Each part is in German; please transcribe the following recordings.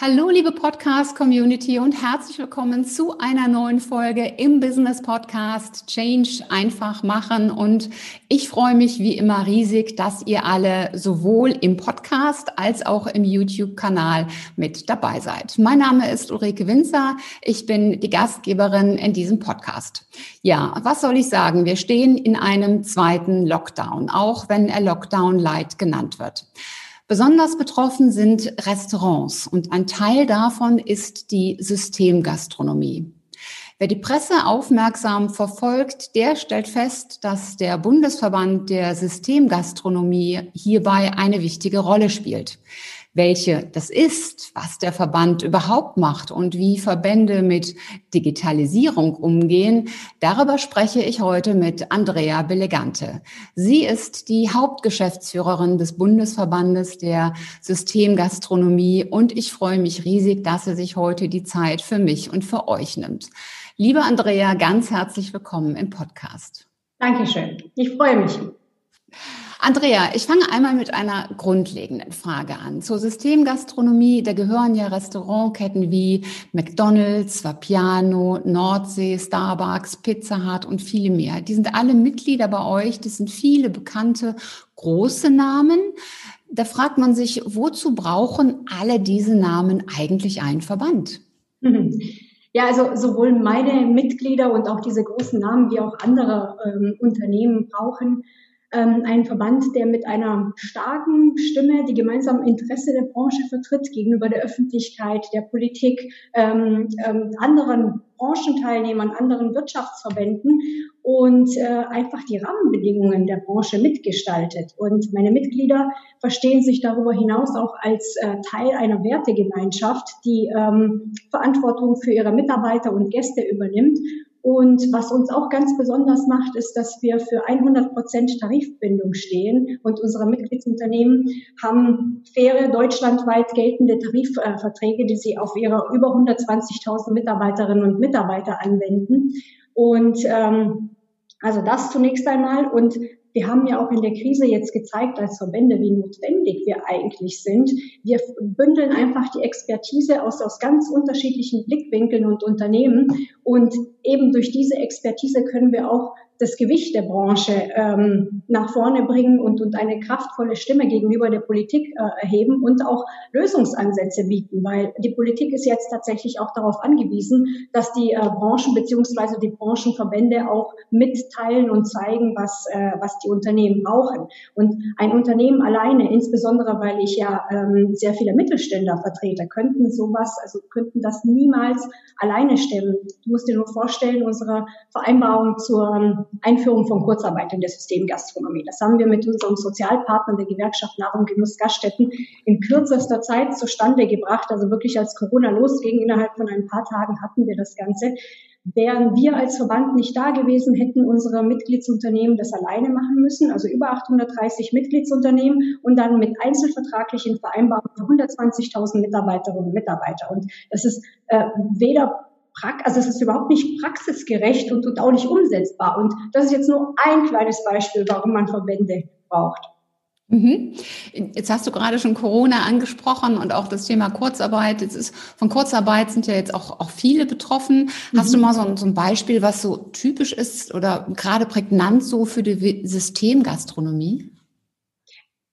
Hallo, liebe Podcast-Community und herzlich willkommen zu einer neuen Folge im Business Podcast Change einfach machen. Und ich freue mich wie immer riesig, dass ihr alle sowohl im Podcast als auch im YouTube-Kanal mit dabei seid. Mein Name ist Ulrike Winzer. Ich bin die Gastgeberin in diesem Podcast. Ja, was soll ich sagen? Wir stehen in einem zweiten Lockdown, auch wenn er Lockdown Light genannt wird. Besonders betroffen sind Restaurants und ein Teil davon ist die Systemgastronomie. Wer die Presse aufmerksam verfolgt, der stellt fest, dass der Bundesverband der Systemgastronomie hierbei eine wichtige Rolle spielt welche das ist, was der Verband überhaupt macht und wie Verbände mit Digitalisierung umgehen, darüber spreche ich heute mit Andrea Belegante. Sie ist die Hauptgeschäftsführerin des Bundesverbandes der Systemgastronomie und ich freue mich riesig, dass sie sich heute die Zeit für mich und für euch nimmt. Liebe Andrea, ganz herzlich willkommen im Podcast. Dankeschön. Ich freue mich. Andrea, ich fange einmal mit einer grundlegenden Frage an. Zur Systemgastronomie, da gehören ja Restaurantketten wie McDonald's, Vapiano, Nordsee, Starbucks, Pizza Hut und viele mehr. Die sind alle Mitglieder bei euch. Das sind viele bekannte große Namen. Da fragt man sich, wozu brauchen alle diese Namen eigentlich einen Verband? Ja, also sowohl meine Mitglieder und auch diese großen Namen wie auch andere ähm, Unternehmen brauchen ähm, ein Verband, der mit einer starken Stimme die gemeinsamen Interesse der Branche vertritt gegenüber der Öffentlichkeit, der Politik, ähm, ähm, anderen Branchenteilnehmern, anderen Wirtschaftsverbänden und äh, einfach die Rahmenbedingungen der Branche mitgestaltet. Und meine Mitglieder verstehen sich darüber hinaus auch als äh, Teil einer Wertegemeinschaft, die ähm, Verantwortung für ihre Mitarbeiter und Gäste übernimmt und was uns auch ganz besonders macht, ist, dass wir für 100 Prozent Tarifbindung stehen und unsere Mitgliedsunternehmen haben faire deutschlandweit geltende Tarifverträge, die sie auf ihre über 120.000 Mitarbeiterinnen und Mitarbeiter anwenden. Und ähm, also das zunächst einmal. Und wir haben ja auch in der Krise jetzt gezeigt als Verbände, wie notwendig wir eigentlich sind. Wir bündeln einfach die Expertise aus, aus ganz unterschiedlichen Blickwinkeln und Unternehmen. Und eben durch diese Expertise können wir auch das Gewicht der Branche ähm, nach vorne bringen und, und eine kraftvolle Stimme gegenüber der Politik äh, erheben und auch Lösungsansätze bieten, weil die Politik ist jetzt tatsächlich auch darauf angewiesen, dass die äh, Branchen beziehungsweise die Branchenverbände auch mitteilen und zeigen, was, äh, was die Unternehmen brauchen. Und ein Unternehmen alleine, insbesondere weil ich ja ähm, sehr viele Mittelständler vertrete, könnten sowas, also könnten das niemals alleine stemmen. Du musst dir nur vorstellen, unsere Vereinbarung zur Einführung von Kurzarbeit in der Systemgastronomie. Das haben wir mit unserem Sozialpartner der Gewerkschaft Nahrung, Genuss, Gaststätten in kürzester Zeit zustande gebracht. Also wirklich als Corona losging, innerhalb von ein paar Tagen hatten wir das Ganze. Wären wir als Verband nicht da gewesen, hätten unsere Mitgliedsunternehmen das alleine machen müssen, also über 830 Mitgliedsunternehmen und dann mit einzelvertraglichen Vereinbarungen für 120.000 Mitarbeiterinnen und Mitarbeiter. Und das ist äh, weder also es ist überhaupt nicht praxisgerecht und, und auch nicht umsetzbar. Und das ist jetzt nur ein kleines Beispiel, warum man Verbände braucht. Mhm. Jetzt hast du gerade schon Corona angesprochen und auch das Thema Kurzarbeit. Jetzt ist, von Kurzarbeit sind ja jetzt auch, auch viele betroffen. Mhm. Hast du mal so ein, so ein Beispiel, was so typisch ist oder gerade prägnant so für die Systemgastronomie?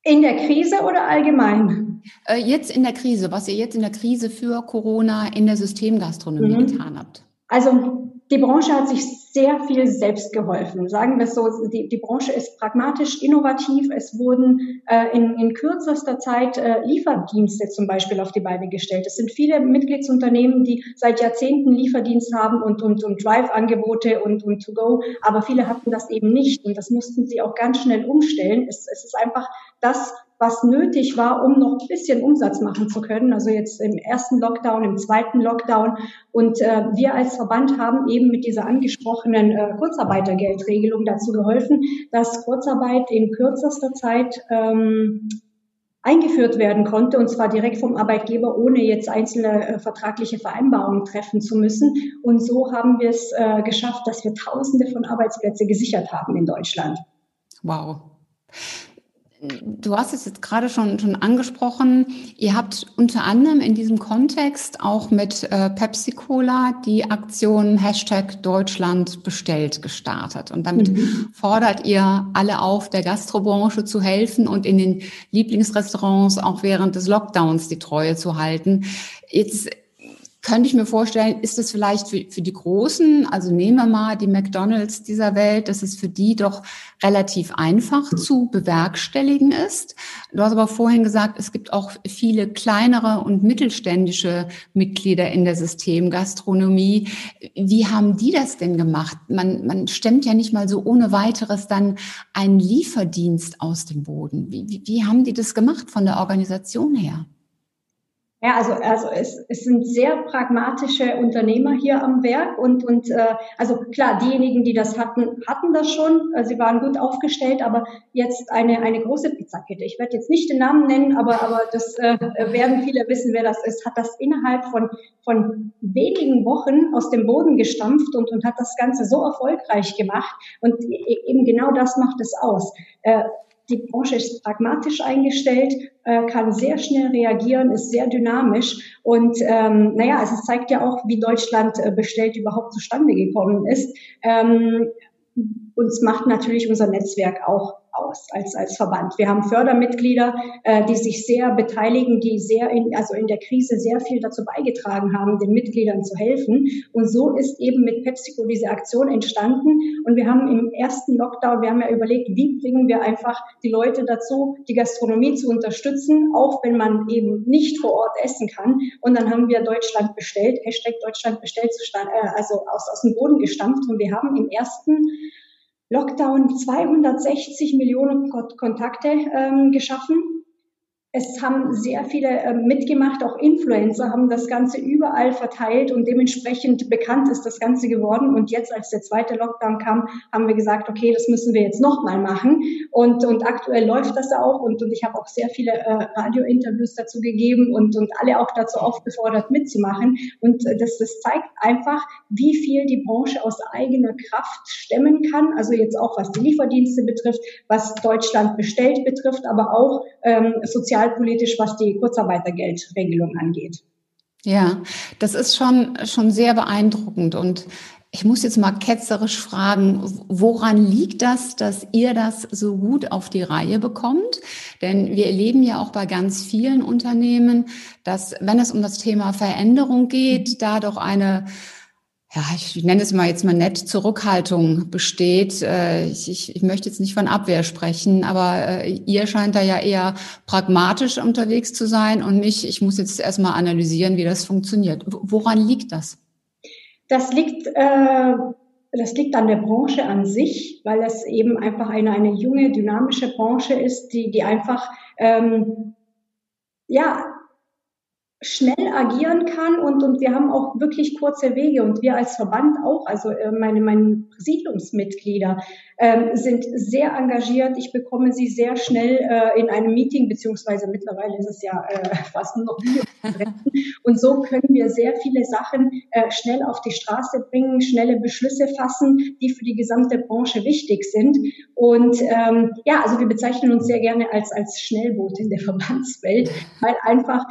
In der Krise oder allgemein? Äh, jetzt in der Krise, was ihr jetzt in der Krise für Corona in der Systemgastronomie mhm. getan habt. Also die Branche hat sich sehr viel selbst geholfen. Sagen wir es so, die, die Branche ist pragmatisch, innovativ. Es wurden äh, in, in kürzester Zeit äh, Lieferdienste zum Beispiel auf die Beine gestellt. Es sind viele Mitgliedsunternehmen, die seit Jahrzehnten Lieferdienst haben und, und, und Drive-Angebote und, und To-Go, aber viele hatten das eben nicht und das mussten sie auch ganz schnell umstellen. Es, es ist einfach das, was nötig war, um noch ein bisschen Umsatz machen zu können. Also jetzt im ersten Lockdown, im zweiten Lockdown. Und äh, wir als Verband haben eben mit dieser angesprochenen äh, Kurzarbeitergeldregelung dazu geholfen, dass Kurzarbeit in kürzester Zeit ähm, eingeführt werden konnte und zwar direkt vom Arbeitgeber, ohne jetzt einzelne äh, vertragliche Vereinbarungen treffen zu müssen. Und so haben wir es äh, geschafft, dass wir Tausende von Arbeitsplätze gesichert haben in Deutschland. Wow. Du hast es jetzt gerade schon, schon angesprochen. Ihr habt unter anderem in diesem Kontext auch mit äh, Pepsi Cola die Aktion Hashtag Deutschland bestellt gestartet. Und damit mhm. fordert ihr alle auf, der Gastrobranche zu helfen und in den Lieblingsrestaurants auch während des Lockdowns die Treue zu halten. Jetzt könnte ich mir vorstellen, ist es vielleicht für, für die Großen, also nehmen wir mal die McDonalds dieser Welt, dass es für die doch relativ einfach zu bewerkstelligen ist. Du hast aber vorhin gesagt, es gibt auch viele kleinere und mittelständische Mitglieder in der Systemgastronomie. Wie haben die das denn gemacht? Man, man stemmt ja nicht mal so ohne weiteres dann einen Lieferdienst aus dem Boden. Wie, wie, wie haben die das gemacht von der Organisation her? Ja, also, also es, es sind sehr pragmatische Unternehmer hier am Werk und, und äh, also klar, diejenigen, die das hatten, hatten das schon, äh, sie waren gut aufgestellt, aber jetzt eine, eine große Pizzakette, ich werde jetzt nicht den Namen nennen, aber, aber das äh, werden viele wissen, wer das ist, hat das innerhalb von, von wenigen Wochen aus dem Boden gestampft und, und hat das Ganze so erfolgreich gemacht. Und e, eben genau das macht es aus. Äh, die Branche ist pragmatisch eingestellt, äh, kann sehr schnell reagieren, ist sehr dynamisch. Und ähm, naja, also es zeigt ja auch, wie Deutschland äh, bestellt überhaupt zustande gekommen ist. Ähm, uns macht natürlich unser Netzwerk auch aus als, als Verband. Wir haben Fördermitglieder, äh, die sich sehr beteiligen, die sehr in, also in der Krise sehr viel dazu beigetragen haben, den Mitgliedern zu helfen. Und so ist eben mit PepsiCo diese Aktion entstanden. Und wir haben im ersten Lockdown, wir haben ja überlegt, wie bringen wir einfach die Leute dazu, die Gastronomie zu unterstützen, auch wenn man eben nicht vor Ort essen kann. Und dann haben wir Deutschland bestellt, Hashtag Deutschland bestellt, äh, also aus, aus dem Boden gestampft. Und wir haben im ersten Lockdown 260 Millionen Kontakte ähm, geschaffen es haben sehr viele äh, mitgemacht, auch Influencer haben das Ganze überall verteilt und dementsprechend bekannt ist das Ganze geworden. Und jetzt, als der zweite Lockdown kam, haben wir gesagt, okay, das müssen wir jetzt nochmal machen. Und, und aktuell läuft das auch. Und, und ich habe auch sehr viele äh, Radiointerviews dazu gegeben und, und alle auch dazu aufgefordert, mitzumachen. Und äh, das, das zeigt einfach, wie viel die Branche aus eigener Kraft stemmen kann. Also jetzt auch, was die Lieferdienste betrifft, was Deutschland bestellt betrifft, aber auch ähm, sozial sozialpolitisch, was die Kurzarbeitergeldregelung angeht. Ja, das ist schon, schon sehr beeindruckend und ich muss jetzt mal ketzerisch fragen, woran liegt das, dass ihr das so gut auf die Reihe bekommt? Denn wir erleben ja auch bei ganz vielen Unternehmen, dass wenn es um das Thema Veränderung geht, da doch eine ja, ich nenne es mal jetzt mal nett, Zurückhaltung besteht. Äh, ich, ich, ich möchte jetzt nicht von Abwehr sprechen, aber äh, ihr scheint da ja eher pragmatisch unterwegs zu sein und nicht, ich muss jetzt erstmal analysieren, wie das funktioniert. Woran liegt das? Das liegt, äh, das liegt an der Branche an sich, weil es eben einfach eine, eine junge, dynamische Branche ist, die, die einfach, ähm, ja, schnell agieren kann und, und wir haben auch wirklich kurze Wege und wir als Verband auch, also äh, meine, meine Präsidiumsmitglieder ähm, sind sehr engagiert. Ich bekomme sie sehr schnell äh, in einem Meeting, beziehungsweise mittlerweile ist es ja äh, fast nur noch. Und so können wir sehr viele Sachen äh, schnell auf die Straße bringen, schnelle Beschlüsse fassen, die für die gesamte Branche wichtig sind. Und ähm, ja, also wir bezeichnen uns sehr gerne als, als Schnellboot in der Verbandswelt, weil einfach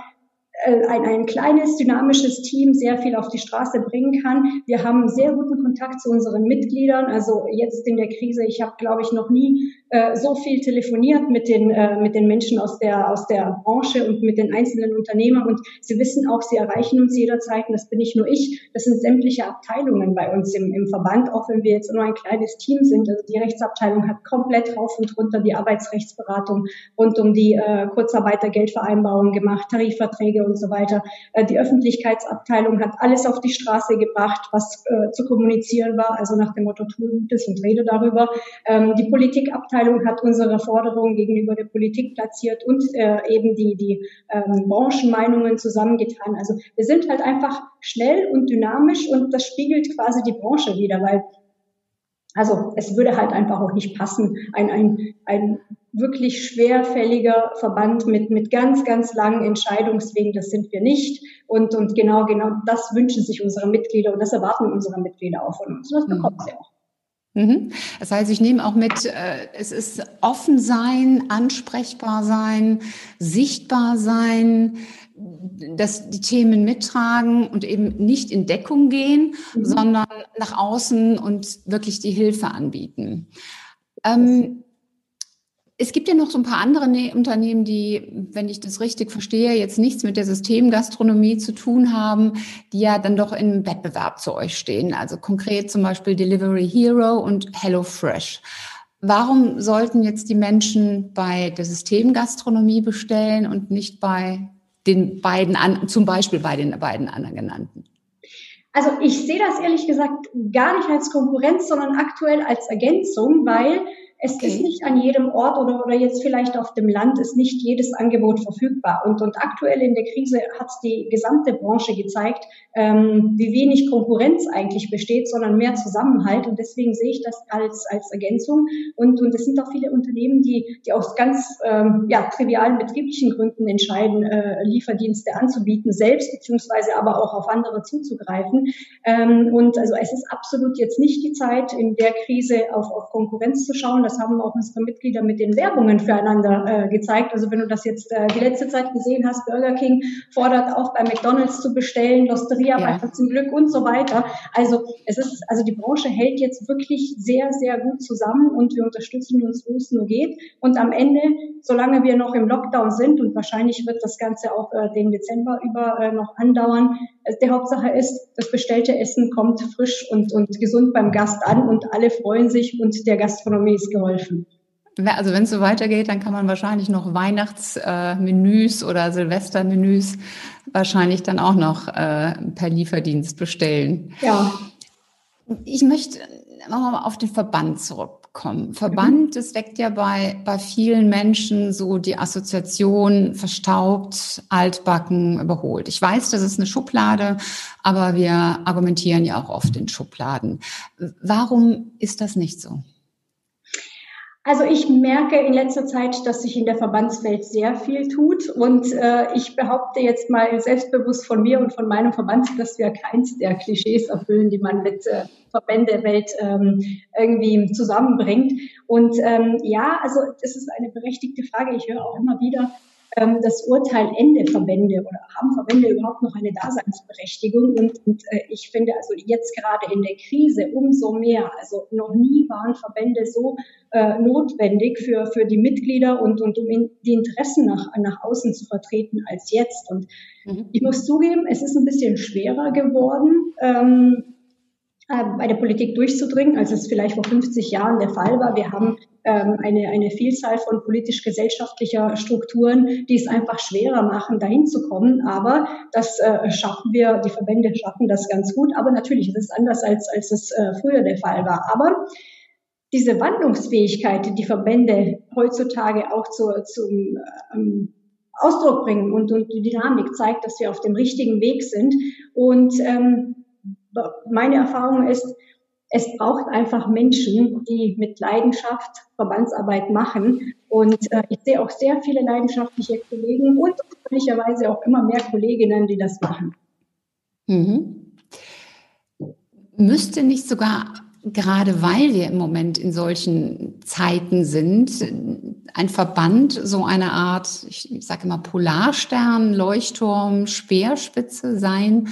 ein, ein kleines, dynamisches Team sehr viel auf die Straße bringen kann. Wir haben sehr guten Kontakt zu unseren Mitgliedern. Also jetzt in der Krise, ich habe, glaube ich, noch nie äh, so viel telefoniert mit den, äh, mit den Menschen aus der, aus der Branche und mit den einzelnen Unternehmern. Und sie wissen auch, sie erreichen uns jederzeit. Und das bin nicht nur ich, das sind sämtliche Abteilungen bei uns im, im Verband, auch wenn wir jetzt nur ein kleines Team sind. Also die Rechtsabteilung hat komplett rauf und runter die Arbeitsrechtsberatung rund um die äh, Kurzarbeitergeldvereinbarung gemacht, Tarifverträge und so weiter. Äh, die Öffentlichkeitsabteilung hat alles auf die Straße gebracht, was äh, zu kommunizieren war, also nach dem Motto, tu Gutes und rede darüber. Ähm, die Politikabteilung hat unsere Forderungen gegenüber der Politik platziert und äh, eben die, die ähm, Branchenmeinungen zusammengetan. Also wir sind halt einfach schnell und dynamisch und das spiegelt quasi die Branche wieder, weil Also es würde halt einfach auch nicht passen, ein, ein, ein wirklich schwerfälliger Verband mit, mit ganz, ganz langen Entscheidungswegen, das sind wir nicht. Und, und genau, genau das wünschen sich unsere Mitglieder und das erwarten unsere Mitglieder auch von uns. Und das bekommen sie auch. Mhm. Das heißt, ich nehme auch mit, äh, es ist offen sein, ansprechbar sein, sichtbar sein, dass die Themen mittragen und eben nicht in Deckung gehen, mhm. sondern nach außen und wirklich die Hilfe anbieten. Ähm, es gibt ja noch so ein paar andere ne Unternehmen, die, wenn ich das richtig verstehe, jetzt nichts mit der Systemgastronomie zu tun haben, die ja dann doch im Wettbewerb zu euch stehen. Also konkret zum Beispiel Delivery Hero und HelloFresh. Warum sollten jetzt die Menschen bei der Systemgastronomie bestellen und nicht bei den beiden, zum Beispiel bei den beiden anderen genannten? Also ich sehe das ehrlich gesagt gar nicht als Konkurrenz, sondern aktuell als Ergänzung, weil es okay. ist nicht an jedem Ort oder, oder jetzt vielleicht auf dem Land ist nicht jedes Angebot verfügbar. Und, und aktuell in der Krise hat die gesamte Branche gezeigt, ähm, wie wenig Konkurrenz eigentlich besteht, sondern mehr Zusammenhalt. Und deswegen sehe ich das als, als Ergänzung. Und, und es sind auch viele Unternehmen, die, die aus ganz ähm, ja, trivialen betrieblichen Gründen entscheiden, äh, Lieferdienste anzubieten, selbst beziehungsweise aber auch auf andere zuzugreifen. Ähm, und also es ist absolut jetzt nicht die Zeit, in der Krise auf, auf Konkurrenz zu schauen das haben auch unsere Mitglieder mit den Werbungen füreinander äh, gezeigt. Also wenn du das jetzt äh, die letzte Zeit gesehen hast, Burger King fordert auf, bei McDonalds zu bestellen, Losteria ja. bei zum Glück und so weiter. Also es ist, also die Branche hält jetzt wirklich sehr, sehr gut zusammen und wir unterstützen uns, wo es nur geht. Und am Ende, solange wir noch im Lockdown sind und wahrscheinlich wird das Ganze auch äh, den Dezember über äh, noch andauern, äh, die Hauptsache ist, das bestellte Essen kommt frisch und, und gesund beim Gast an und alle freuen sich und der Gastronomie ist geholfen. Also wenn es so weitergeht, dann kann man wahrscheinlich noch Weihnachtsmenüs äh, oder Silvestermenüs wahrscheinlich dann auch noch äh, per Lieferdienst bestellen. Ja. Ich möchte nochmal auf den Verband zurückkommen. Verband, das weckt ja bei, bei vielen Menschen so die Assoziation verstaubt, altbacken, überholt. Ich weiß, das ist eine Schublade, aber wir argumentieren ja auch oft in Schubladen. Warum ist das nicht so? Also ich merke in letzter Zeit, dass sich in der Verbandswelt sehr viel tut und äh, ich behaupte jetzt mal selbstbewusst von mir und von meinem Verband, dass wir keins der Klischees erfüllen, die man mit äh, Verbändewelt ähm, irgendwie zusammenbringt. Und ähm, ja, also das ist eine berechtigte Frage. Ich höre auch immer wieder, das Urteil Ende Verbände oder haben Verbände überhaupt noch eine Daseinsberechtigung? Und, und äh, ich finde also jetzt gerade in der Krise umso mehr, also noch nie waren Verbände so äh, notwendig für, für die Mitglieder und, und um in, die Interessen nach, nach außen zu vertreten als jetzt. Und mhm. ich muss zugeben, es ist ein bisschen schwerer geworden. Ähm, äh, bei der Politik durchzudringen, als es vielleicht vor 50 Jahren der Fall war. Wir haben ähm, eine, eine Vielzahl von politisch-gesellschaftlicher Strukturen, die es einfach schwerer machen, dahin zu kommen. Aber das äh, schaffen wir, die Verbände schaffen das ganz gut. Aber natürlich ist es anders, als, als es äh, früher der Fall war. Aber diese Wandlungsfähigkeit, die die Verbände heutzutage auch zu, zum ähm, Ausdruck bringen und, und die Dynamik zeigt, dass wir auf dem richtigen Weg sind. Und ähm, meine Erfahrung ist, es braucht einfach Menschen, die mit Leidenschaft Verbandsarbeit machen. Und äh, ich sehe auch sehr viele leidenschaftliche Kollegen und ehrlicherweise auch immer mehr Kolleginnen, die das machen. Mhm. Müsste nicht sogar, gerade weil wir im Moment in solchen Zeiten sind, ein Verband so eine Art, ich, ich sage immer Polarstern, Leuchtturm, Speerspitze sein,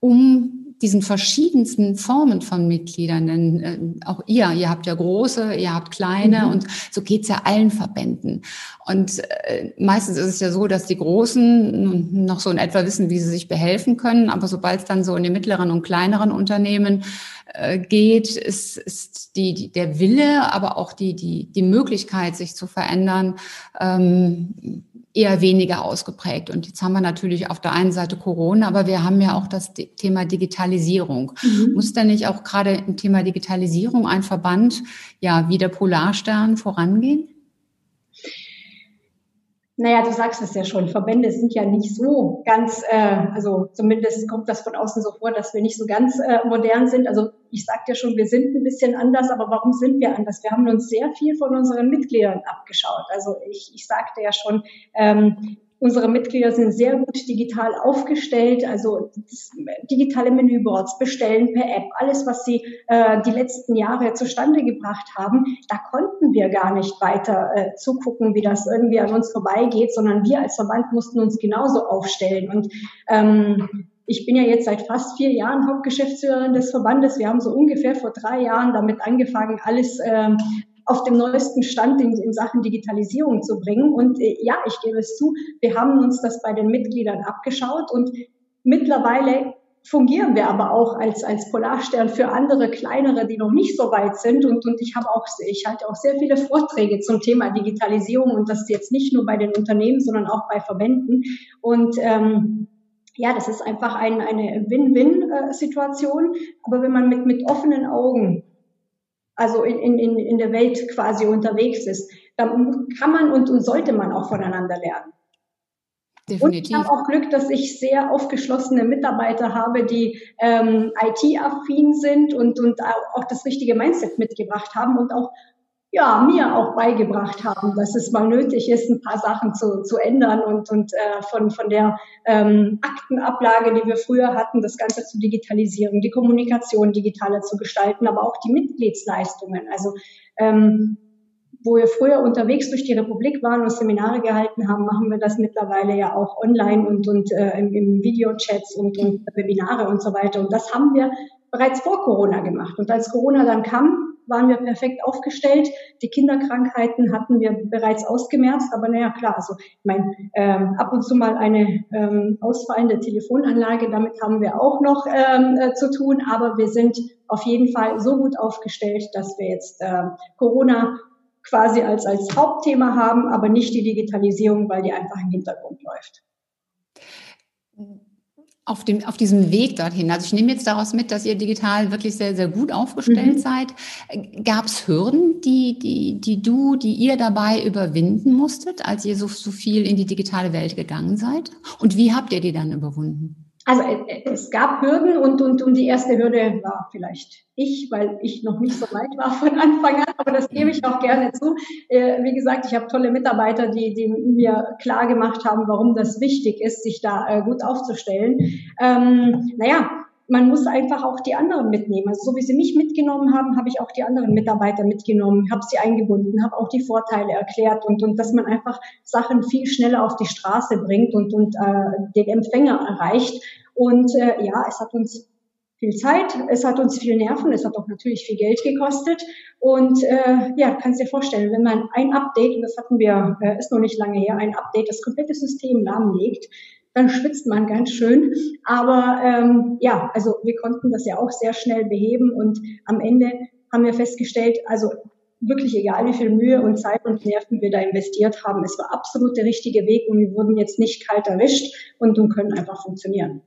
um diesen verschiedensten Formen von Mitgliedern, denn äh, auch ihr, ihr habt ja große, ihr habt kleine mhm. und so geht's ja allen Verbänden. Und äh, meistens ist es ja so, dass die Großen noch so in etwa wissen, wie sie sich behelfen können, aber sobald es dann so in die mittleren und kleineren Unternehmen äh, geht, ist, ist die, die, der Wille, aber auch die, die, die Möglichkeit, sich zu verändern, ähm, eher weniger ausgeprägt. Und jetzt haben wir natürlich auf der einen Seite Corona, aber wir haben ja auch das Thema Digitalisierung. Mhm. Muss da nicht auch gerade im Thema Digitalisierung ein Verband, ja, wie der Polarstern vorangehen? Naja, du sagst es ja schon, Verbände sind ja nicht so ganz, äh, also zumindest kommt das von außen so vor, dass wir nicht so ganz äh, modern sind. Also ich sagte ja schon, wir sind ein bisschen anders, aber warum sind wir anders? Wir haben uns sehr viel von unseren Mitgliedern abgeschaut. Also ich, ich sagte ja schon, ähm, Unsere Mitglieder sind sehr gut digital aufgestellt, also digitale Menüboards, bestellen per App, alles, was sie äh, die letzten Jahre zustande gebracht haben, da konnten wir gar nicht weiter äh, zugucken, wie das irgendwie an uns vorbeigeht, sondern wir als Verband mussten uns genauso aufstellen. Und ähm, ich bin ja jetzt seit fast vier Jahren Hauptgeschäftsführerin des Verbandes. Wir haben so ungefähr vor drei Jahren damit angefangen, alles ähm, auf dem neuesten Stand in, in Sachen Digitalisierung zu bringen. Und äh, ja, ich gebe es zu, wir haben uns das bei den Mitgliedern abgeschaut und mittlerweile fungieren wir aber auch als, als Polarstern für andere kleinere, die noch nicht so weit sind. Und, und ich habe auch, ich halte auch sehr viele Vorträge zum Thema Digitalisierung und das jetzt nicht nur bei den Unternehmen, sondern auch bei Verbänden. Und ähm, ja, das ist einfach ein, eine Win-Win-Situation. Aber wenn man mit, mit offenen Augen also in, in, in der Welt quasi unterwegs ist, dann kann man und, und sollte man auch voneinander lernen. Definitiv. Und ich habe auch Glück, dass ich sehr aufgeschlossene Mitarbeiter habe, die ähm, IT-affin sind und, und auch das richtige Mindset mitgebracht haben und auch ja, mir auch beigebracht haben, dass es mal nötig ist, ein paar Sachen zu, zu ändern und, und äh, von, von der ähm, Aktenablage, die wir früher hatten, das Ganze zu digitalisieren, die Kommunikation digitaler zu gestalten, aber auch die Mitgliedsleistungen. Also ähm, wo wir früher unterwegs durch die Republik waren und Seminare gehalten haben, machen wir das mittlerweile ja auch online und, und äh, im, im Videochats und, und Webinare und so weiter. Und das haben wir bereits vor Corona gemacht. Und als Corona dann kam, waren wir perfekt aufgestellt. Die Kinderkrankheiten hatten wir bereits ausgemerzt, aber naja, klar, also ich meine, ähm, ab und zu mal eine ähm, ausfallende Telefonanlage, damit haben wir auch noch ähm, äh, zu tun, aber wir sind auf jeden Fall so gut aufgestellt, dass wir jetzt äh, Corona quasi als, als Hauptthema haben, aber nicht die Digitalisierung, weil die einfach im Hintergrund läuft auf, dem, auf diesem Weg dorthin? Also ich nehme jetzt daraus mit, dass ihr digital wirklich sehr, sehr gut aufgestellt mhm. seid. Gab es Hürden, die, die, die du, die ihr dabei überwinden musstet, als ihr so, so viel in die digitale Welt gegangen seid? Und wie habt ihr die dann überwunden? Also äh, es gab Hürden und, und, und die erste Hürde war vielleicht ich, weil ich noch nicht so weit war von Anfang an, aber das gebe ich auch gerne zu. Äh, wie gesagt, ich habe tolle Mitarbeiter, die, die mir klar gemacht haben, warum das wichtig ist, sich da äh, gut aufzustellen. Ähm, naja, man muss einfach auch die anderen mitnehmen. Also so wie sie mich mitgenommen haben, habe ich auch die anderen Mitarbeiter mitgenommen, habe sie eingebunden, habe auch die Vorteile erklärt und, und dass man einfach Sachen viel schneller auf die Straße bringt und, und äh, den Empfänger erreicht. Und äh, ja, es hat uns viel Zeit, es hat uns viel Nerven, es hat auch natürlich viel Geld gekostet. Und äh, ja, kannst dir vorstellen, wenn man ein Update, und das hatten wir, äh, ist noch nicht lange her, ein Update, das komplette System lahmlegt, dann schwitzt man ganz schön. Aber ähm, ja, also wir konnten das ja auch sehr schnell beheben und am Ende haben wir festgestellt, also wirklich egal, wie viel Mühe und Zeit und Nerven wir da investiert haben, es war absolut der richtige Weg und wir wurden jetzt nicht kalt erwischt und, und können einfach funktionieren.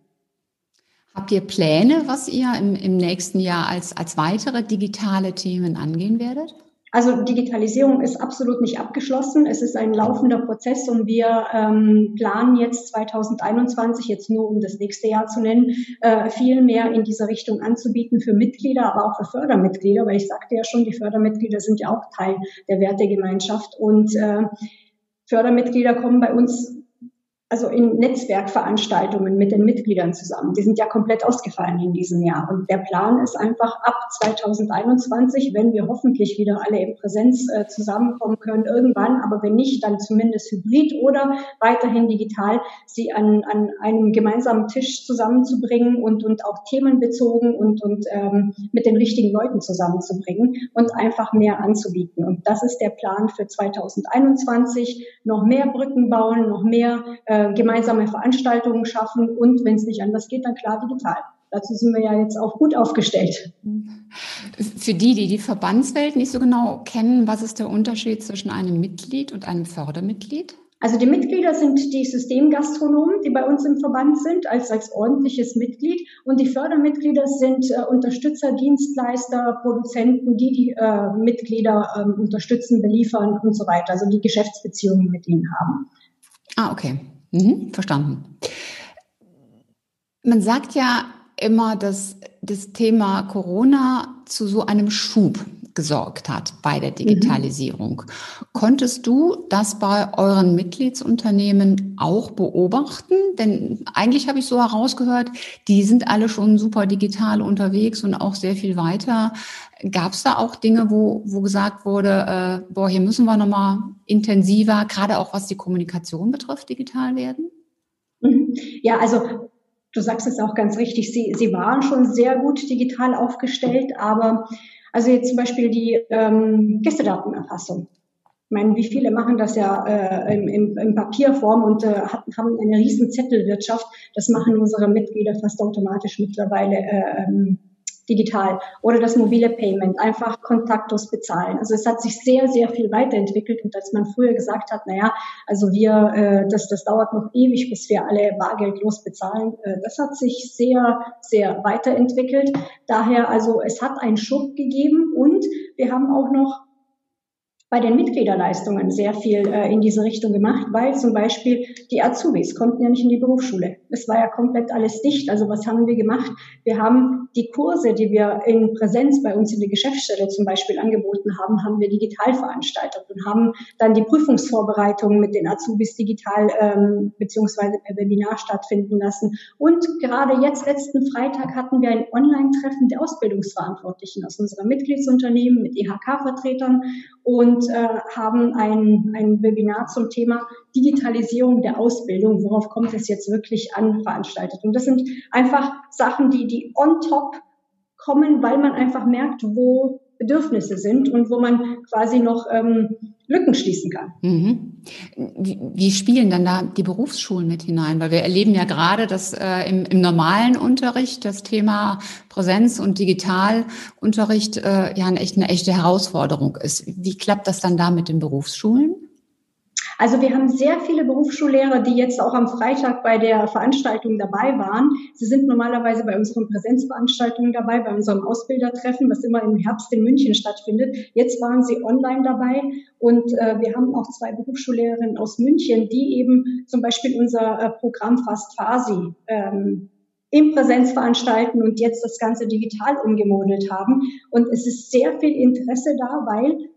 Habt ihr Pläne, was ihr im, im nächsten Jahr als, als weitere digitale Themen angehen werdet? Also Digitalisierung ist absolut nicht abgeschlossen. Es ist ein laufender Prozess und wir ähm, planen jetzt 2021, jetzt nur um das nächste Jahr zu nennen, äh, viel mehr in diese Richtung anzubieten für Mitglieder, aber auch für Fördermitglieder, weil ich sagte ja schon, die Fördermitglieder sind ja auch Teil der Wertegemeinschaft und äh, Fördermitglieder kommen bei uns also in Netzwerkveranstaltungen mit den Mitgliedern zusammen. Die sind ja komplett ausgefallen in diesem Jahr. Und der Plan ist einfach ab 2021, wenn wir hoffentlich wieder alle in Präsenz äh, zusammenkommen können, irgendwann, aber wenn nicht, dann zumindest hybrid oder weiterhin digital, sie an, an einem gemeinsamen Tisch zusammenzubringen und, und auch themenbezogen und, und ähm, mit den richtigen Leuten zusammenzubringen und einfach mehr anzubieten. Und das ist der Plan für 2021. Noch mehr Brücken bauen, noch mehr äh, äh, gemeinsame Veranstaltungen schaffen und wenn es nicht anders geht, dann klar digital. Dazu sind wir ja jetzt auch gut aufgestellt. Für die, die die Verbandswelt nicht so genau kennen, was ist der Unterschied zwischen einem Mitglied und einem Fördermitglied? Also die Mitglieder sind die Systemgastronomen, die bei uns im Verband sind, als, als ordentliches Mitglied. Und die Fördermitglieder sind äh, Unterstützer, Dienstleister, Produzenten, die die äh, Mitglieder äh, unterstützen, beliefern und so weiter. Also die Geschäftsbeziehungen mit ihnen haben. Ah, okay. Mhm, verstanden. Man sagt ja immer, dass das Thema Corona zu so einem Schub gesorgt hat bei der mhm. Digitalisierung. Mhm. Konntest du das bei euren Mitgliedsunternehmen auch beobachten? Denn eigentlich habe ich so herausgehört, die sind alle schon super digital unterwegs und auch sehr viel weiter. Gab es da auch Dinge, wo, wo gesagt wurde, äh, boah, hier müssen wir nochmal intensiver, gerade auch was die Kommunikation betrifft, digital werden? Mhm. Ja, also du sagst es auch ganz richtig, sie, sie waren schon sehr gut digital aufgestellt, aber also jetzt zum Beispiel die ähm, Gästedatenerfassung. Ich meine, wie viele machen das ja äh, im, im, in Papierform und äh, haben eine riesen Zettelwirtschaft. Das machen unsere Mitglieder fast automatisch mittlerweile äh, ähm, digital oder das mobile Payment, einfach kontaktlos bezahlen. Also es hat sich sehr, sehr viel weiterentwickelt und als man früher gesagt hat, naja, also wir, äh, das, das dauert noch ewig, bis wir alle bargeldlos bezahlen, äh, das hat sich sehr, sehr weiterentwickelt. Daher, also es hat einen Schub gegeben und wir haben auch noch bei den Mitgliederleistungen sehr viel äh, in diese Richtung gemacht, weil zum Beispiel die Azubis konnten ja nicht in die Berufsschule. Es war ja komplett alles dicht. Also was haben wir gemacht? Wir haben die Kurse, die wir in Präsenz bei uns in der Geschäftsstelle zum Beispiel angeboten haben, haben wir digital veranstaltet und haben dann die Prüfungsvorbereitungen mit den Azubis digital ähm, beziehungsweise per Webinar stattfinden lassen. Und gerade jetzt, letzten Freitag, hatten wir ein Online-Treffen der Ausbildungsverantwortlichen aus unserer Mitgliedsunternehmen mit IHK-Vertretern und äh, haben ein, ein Webinar zum Thema Digitalisierung der Ausbildung, worauf kommt es jetzt wirklich an, veranstaltet. Und das sind einfach Sachen, die, die on top kommen, weil man einfach merkt, wo Bedürfnisse sind und wo man quasi noch ähm, Lücken schließen kann. Mhm. Wie, spielen dann da die Berufsschulen mit hinein? Weil wir erleben ja gerade, dass äh, im, im, normalen Unterricht das Thema Präsenz und Digitalunterricht äh, ja eine, echt, eine echte Herausforderung ist. Wie klappt das dann da mit den Berufsschulen? Also wir haben sehr viele Berufsschullehrer, die jetzt auch am Freitag bei der Veranstaltung dabei waren. Sie sind normalerweise bei unseren Präsenzveranstaltungen dabei, bei unserem Ausbildertreffen, was immer im Herbst in München stattfindet. Jetzt waren sie online dabei und äh, wir haben auch zwei Berufsschullehrerinnen aus München, die eben zum Beispiel unser äh, Programm Fast Fasi ähm, in Präsenz veranstalten und jetzt das Ganze digital umgemodelt haben. Und es ist sehr viel Interesse da, weil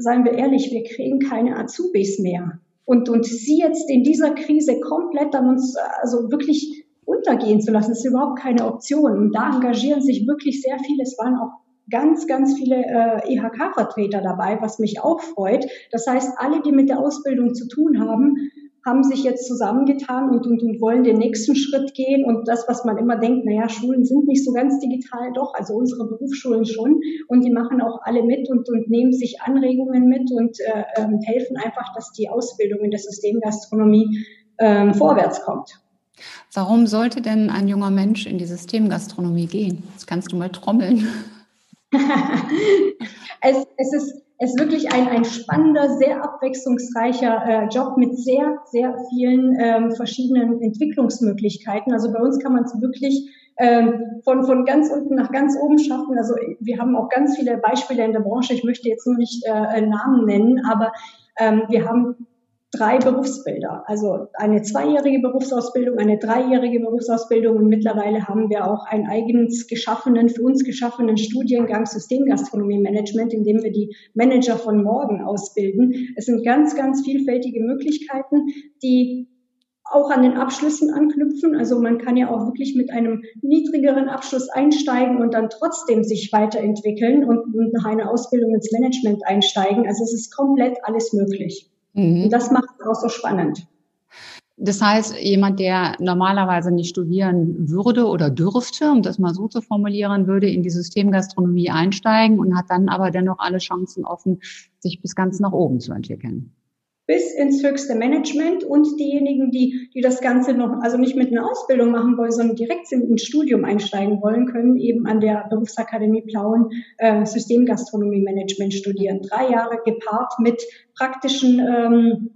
seien wir ehrlich, wir kriegen keine Azubis mehr. Und, und sie jetzt in dieser Krise komplett an uns, also wirklich untergehen zu lassen, ist überhaupt keine Option. Und da engagieren sich wirklich sehr viele. Es waren auch ganz, ganz viele äh, IHK-Vertreter dabei, was mich auch freut. Das heißt, alle, die mit der Ausbildung zu tun haben, haben sich jetzt zusammengetan und, und, und wollen den nächsten Schritt gehen. Und das, was man immer denkt, naja, Schulen sind nicht so ganz digital, doch, also unsere Berufsschulen schon. Und die machen auch alle mit und, und nehmen sich Anregungen mit und äh, ähm, helfen einfach, dass die Ausbildung in der Systemgastronomie ähm, vorwärts kommt. Warum sollte denn ein junger Mensch in die Systemgastronomie gehen? Das kannst du mal trommeln. es, es ist es ist wirklich ein, ein spannender, sehr abwechslungsreicher äh, Job mit sehr, sehr vielen ähm, verschiedenen Entwicklungsmöglichkeiten. Also bei uns kann man es wirklich ähm, von, von ganz unten nach ganz oben schaffen. Also wir haben auch ganz viele Beispiele in der Branche. Ich möchte jetzt nur nicht äh, Namen nennen, aber ähm, wir haben drei Berufsbilder. Also eine zweijährige Berufsausbildung, eine dreijährige Berufsausbildung und mittlerweile haben wir auch einen eigens geschaffenen, für uns geschaffenen Studiengang Systemgastronomie Management, in dem wir die Manager von morgen ausbilden. Es sind ganz, ganz vielfältige Möglichkeiten, die auch an den Abschlüssen anknüpfen. Also man kann ja auch wirklich mit einem niedrigeren Abschluss einsteigen und dann trotzdem sich weiterentwickeln und nach einer Ausbildung ins Management einsteigen. Also es ist komplett alles möglich. Mhm. Und das macht es auch so spannend. Das heißt, jemand, der normalerweise nicht studieren würde oder dürfte, um das mal so zu formulieren, würde in die Systemgastronomie einsteigen und hat dann aber dennoch alle Chancen offen, sich bis ganz nach oben zu entwickeln bis ins höchste Management und diejenigen, die, die das Ganze noch, also nicht mit einer Ausbildung machen wollen, sondern direkt in ein Studium einsteigen wollen, können eben an der Berufsakademie Plauen äh, Systemgastronomie Management studieren. Drei Jahre gepaart mit praktischen ähm,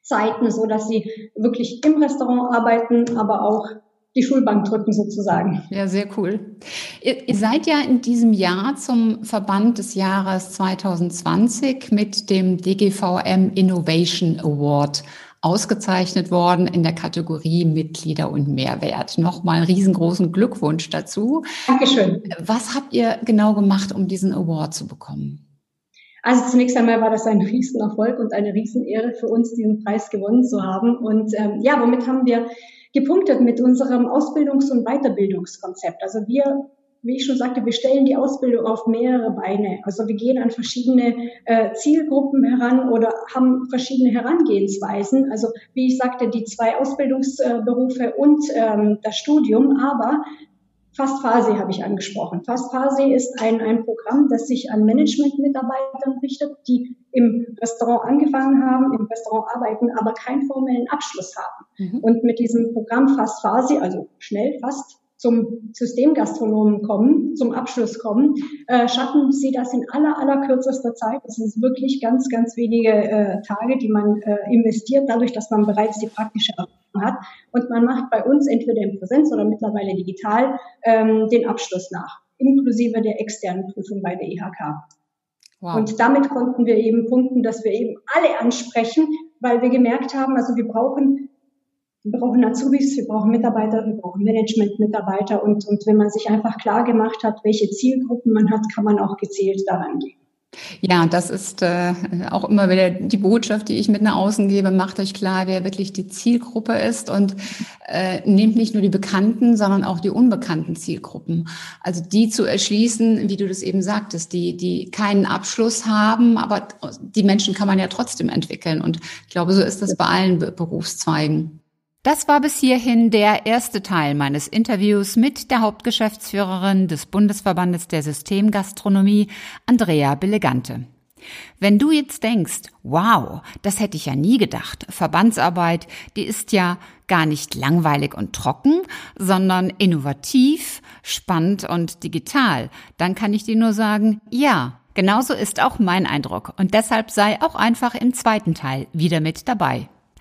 Zeiten, so dass sie wirklich im Restaurant arbeiten, aber auch die Schulbank drücken sozusagen. Ja, sehr cool. Ihr, ihr, seid ja in diesem Jahr zum Verband des Jahres 2020 mit dem DGVM Innovation Award ausgezeichnet worden in der Kategorie Mitglieder und Mehrwert. Nochmal einen riesengroßen Glückwunsch dazu. Dankeschön. Was habt ihr genau gemacht, um diesen Award zu bekommen? Also zunächst einmal war das ein Riesenerfolg und eine Riesenehre für uns, diesen Preis gewonnen zu haben. Und ähm, ja, womit haben wir gepunktet mit unserem Ausbildungs- und Weiterbildungskonzept? Also wir wie ich schon sagte, wir stellen die Ausbildung auf mehrere Beine. Also wir gehen an verschiedene äh, Zielgruppen heran oder haben verschiedene Herangehensweisen. Also wie ich sagte, die zwei Ausbildungsberufe und ähm, das Studium, aber Fast Phase habe ich angesprochen. Fast Phase ist ein, ein Programm, das sich an Management-Mitarbeitern richtet, die im Restaurant angefangen haben, im Restaurant arbeiten, aber keinen formellen Abschluss haben. Mhm. Und mit diesem Programm Fast Phase, also schnell, fast zum Systemgastronomen kommen, zum Abschluss kommen, äh, schaffen sie das in aller, aller kürzester Zeit. Das sind wirklich ganz, ganz wenige äh, Tage, die man äh, investiert, dadurch, dass man bereits die praktische Erfahrung hat. Und man macht bei uns entweder in Präsenz oder mittlerweile digital ähm, den Abschluss nach, inklusive der externen Prüfung bei der IHK. Wow. Und damit konnten wir eben punkten, dass wir eben alle ansprechen, weil wir gemerkt haben, also wir brauchen wir brauchen Azubis, wir brauchen Mitarbeiter, wir brauchen Management-Mitarbeiter und, und wenn man sich einfach klar gemacht hat, welche Zielgruppen man hat, kann man auch gezielt daran gehen. Ja, das ist äh, auch immer wieder die Botschaft, die ich mit nach außen gebe. Macht euch klar, wer wirklich die Zielgruppe ist und äh, nehmt nicht nur die bekannten, sondern auch die unbekannten Zielgruppen. Also die zu erschließen, wie du das eben sagtest, die, die keinen Abschluss haben, aber die Menschen kann man ja trotzdem entwickeln. Und ich glaube, so ist das bei allen Berufszweigen. Das war bis hierhin der erste Teil meines Interviews mit der Hauptgeschäftsführerin des Bundesverbandes der Systemgastronomie, Andrea Belegante. Wenn du jetzt denkst, wow, das hätte ich ja nie gedacht, Verbandsarbeit, die ist ja gar nicht langweilig und trocken, sondern innovativ, spannend und digital, dann kann ich dir nur sagen, ja, genauso ist auch mein Eindruck und deshalb sei auch einfach im zweiten Teil wieder mit dabei.